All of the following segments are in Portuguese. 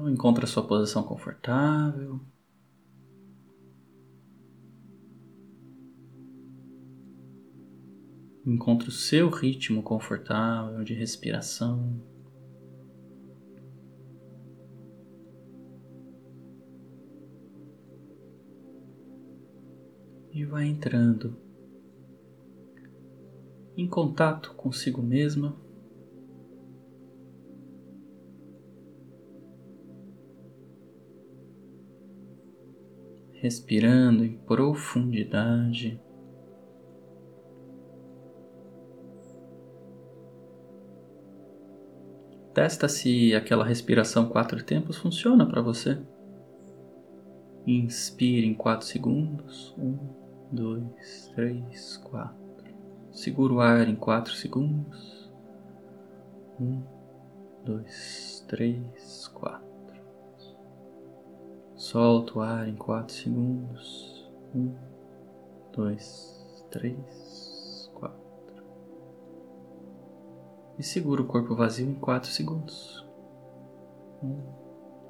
Então, encontre a sua posição confortável. Encontre o seu ritmo confortável de respiração. E vai entrando em contato consigo mesma. Respirando em profundidade. Testa se aquela respiração quatro tempos funciona para você. Inspire em quatro segundos. Um, dois, três, quatro. Segura o ar em quatro segundos. Um, dois, três, quatro. Solta o ar em quatro segundos. Um, dois, três, e segura o corpo vazio em 4 segundos. 1,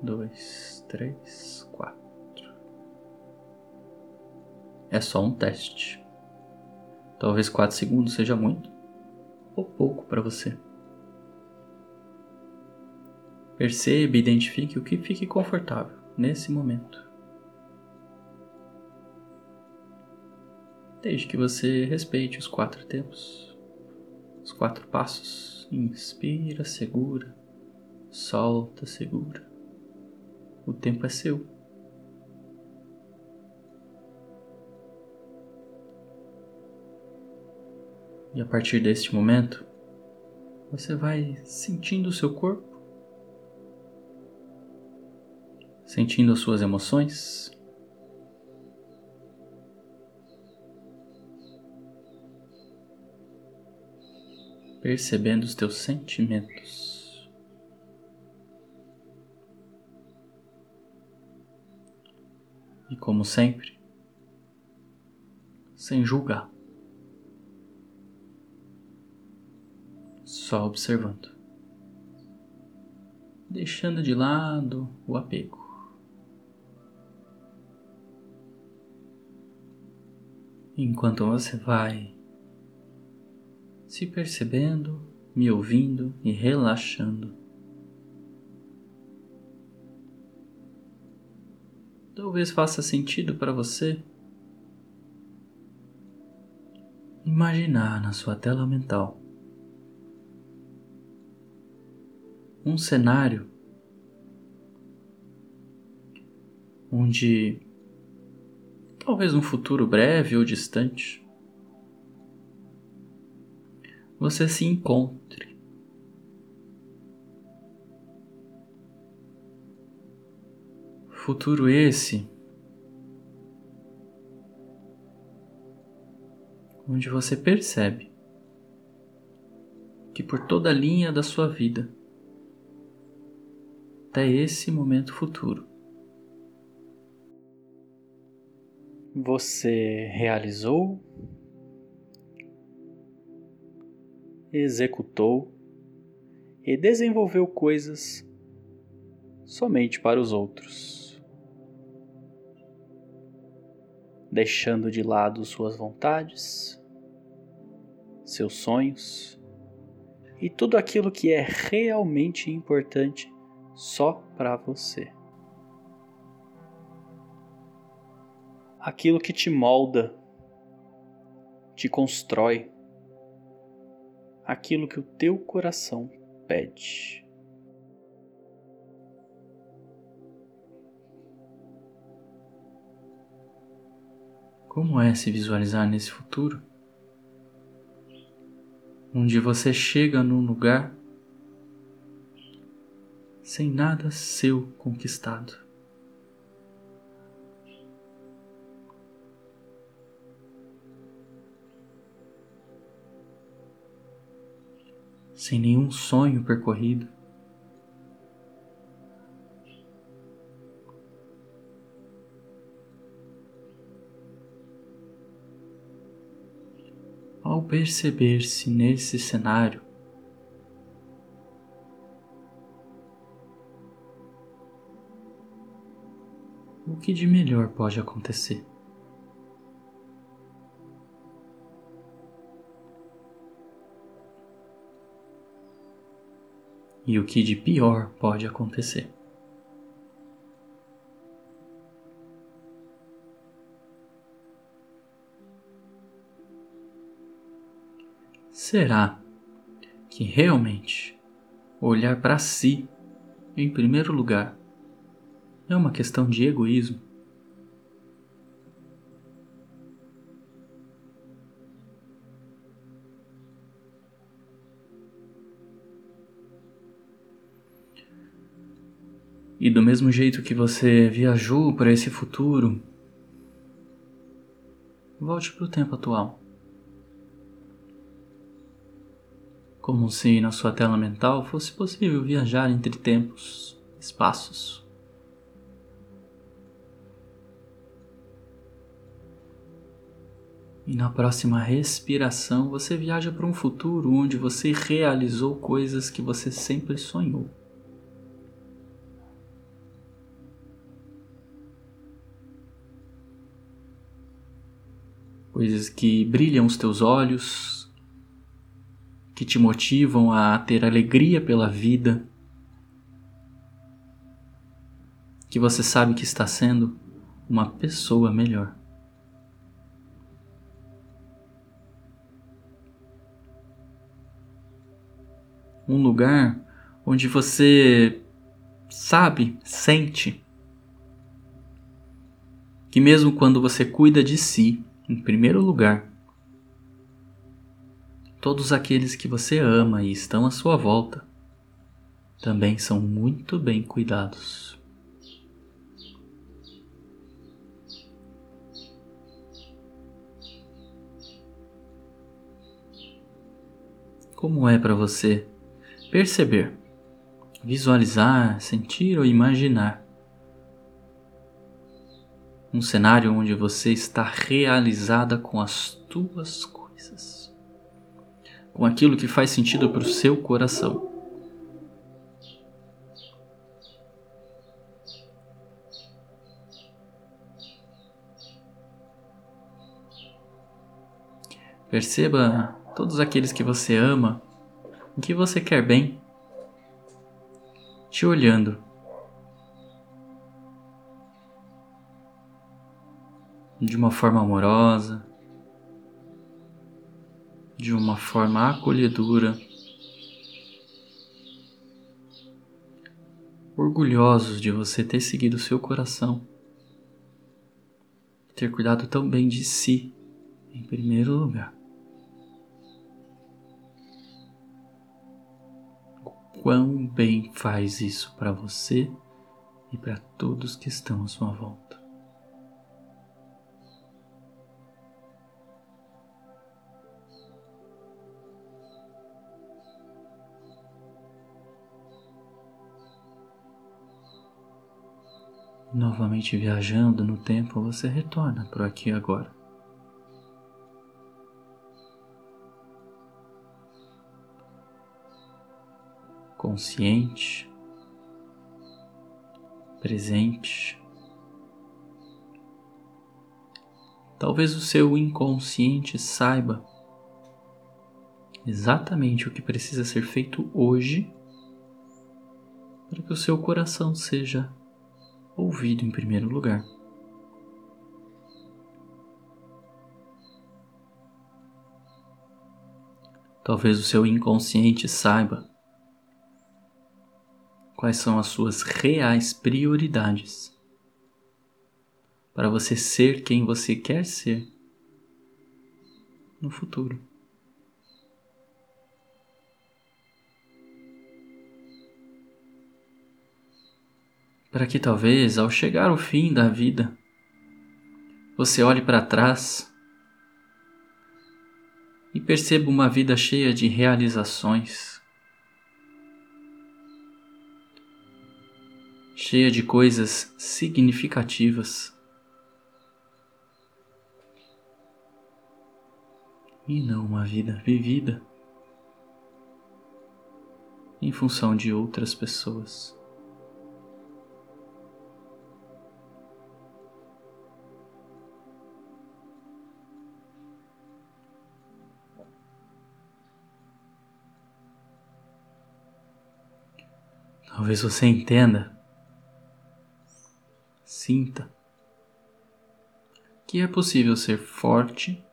2, 3, 4. É só um teste. Talvez 4 segundos seja muito ou pouco para você. Perceba e identifique o que fique confortável nesse momento. Desde que você respeite os quatro tempos, os quatro passos Inspira, segura. Solta, segura. O tempo é seu. E a partir deste momento, você vai sentindo o seu corpo, sentindo as suas emoções, percebendo os teus sentimentos. E como sempre, sem julgar, só observando, deixando de lado o apego. Enquanto você vai se percebendo, me ouvindo e relaxando. Talvez faça sentido para você imaginar na sua tela mental um cenário onde talvez um futuro breve ou distante você se encontre. Futuro esse onde você percebe que por toda a linha da sua vida, até esse momento futuro, você realizou executou e desenvolveu coisas somente para os outros, deixando de lado suas vontades, seus sonhos e tudo aquilo que é realmente importante só para você. Aquilo que te molda, te constrói aquilo que o teu coração pede. Como é se visualizar nesse futuro? Onde você chega num lugar sem nada seu conquistado. Sem nenhum sonho percorrido. Ao perceber-se nesse cenário, o que de melhor pode acontecer. E o que de pior pode acontecer. Será que realmente olhar para si em primeiro lugar é uma questão de egoísmo? E do mesmo jeito que você viajou para esse futuro, volte para o tempo atual. como se na sua tela mental fosse possível viajar entre tempos, espaços. E na próxima respiração você viaja para um futuro onde você realizou coisas que você sempre sonhou. Coisas que brilham os teus olhos, que te motivam a ter alegria pela vida, que você sabe que está sendo uma pessoa melhor. Um lugar onde você sabe, sente que mesmo quando você cuida de si, em primeiro lugar, todos aqueles que você ama e estão à sua volta também são muito bem cuidados. Como é para você perceber, visualizar, sentir ou imaginar um cenário onde você está realizada com as tuas coisas? com aquilo que faz sentido para o seu coração. Perceba todos aqueles que você ama, em que você quer bem, te olhando. De uma forma amorosa, de uma forma acolhedora, orgulhosos de você ter seguido seu coração, ter cuidado tão bem de si em primeiro lugar. Quão bem faz isso para você e para todos que estão à sua volta. Novamente viajando no tempo, você retorna para aqui agora. Consciente, presente. Talvez o seu inconsciente saiba exatamente o que precisa ser feito hoje para que o seu coração seja ouvido em primeiro lugar. Talvez o seu inconsciente saiba quais são as suas reais prioridades para você ser quem você quer ser no futuro. Para que talvez ao chegar ao fim da vida, você olhe para trás e perceba uma vida cheia de realizações, cheia de coisas significativas. E não uma vida vivida em função de outras pessoas. Talvez você entenda, sinta que é possível ser forte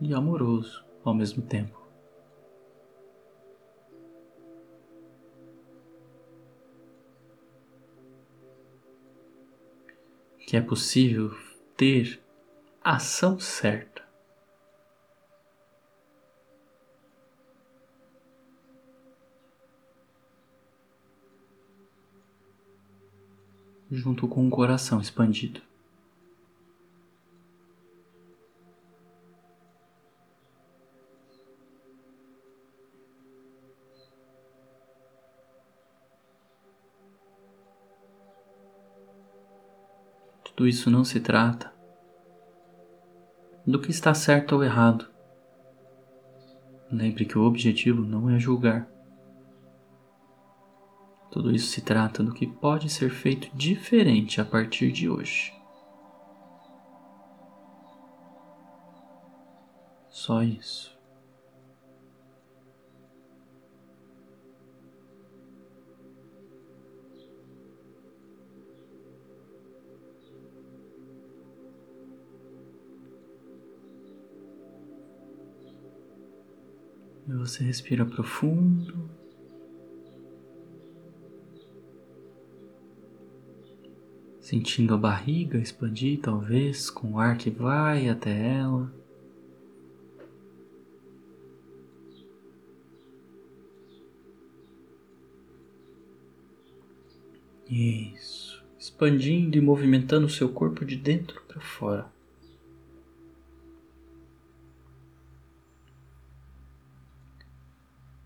e amoroso ao mesmo tempo. Que é possível ter ação certa. Junto com o coração expandido. Tudo isso não se trata do que está certo ou errado. Lembre que o objetivo não é julgar. Tudo isso se trata do que pode ser feito diferente a partir de hoje. Só isso. E você respira profundo. Sentindo a barriga expandir, talvez, com o ar que vai até ela. Isso, expandindo e movimentando o seu corpo de dentro para fora.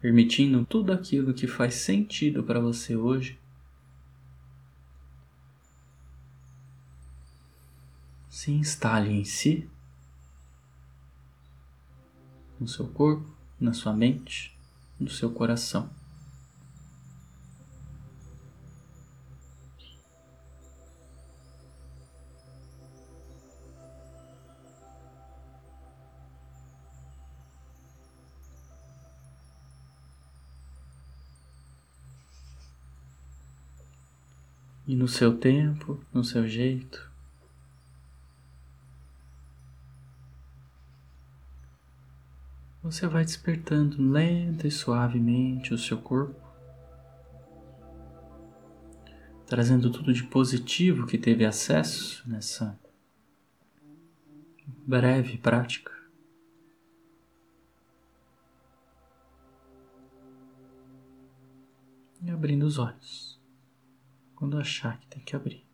permitindo tudo aquilo que faz sentido para você hoje se instale em si, no seu corpo, na sua mente, no seu coração. E no seu tempo, no seu jeito. Você vai despertando lenta e suavemente o seu corpo, trazendo tudo de positivo que teve acesso nessa breve prática. E abrindo os olhos quando achar que tem que abrir.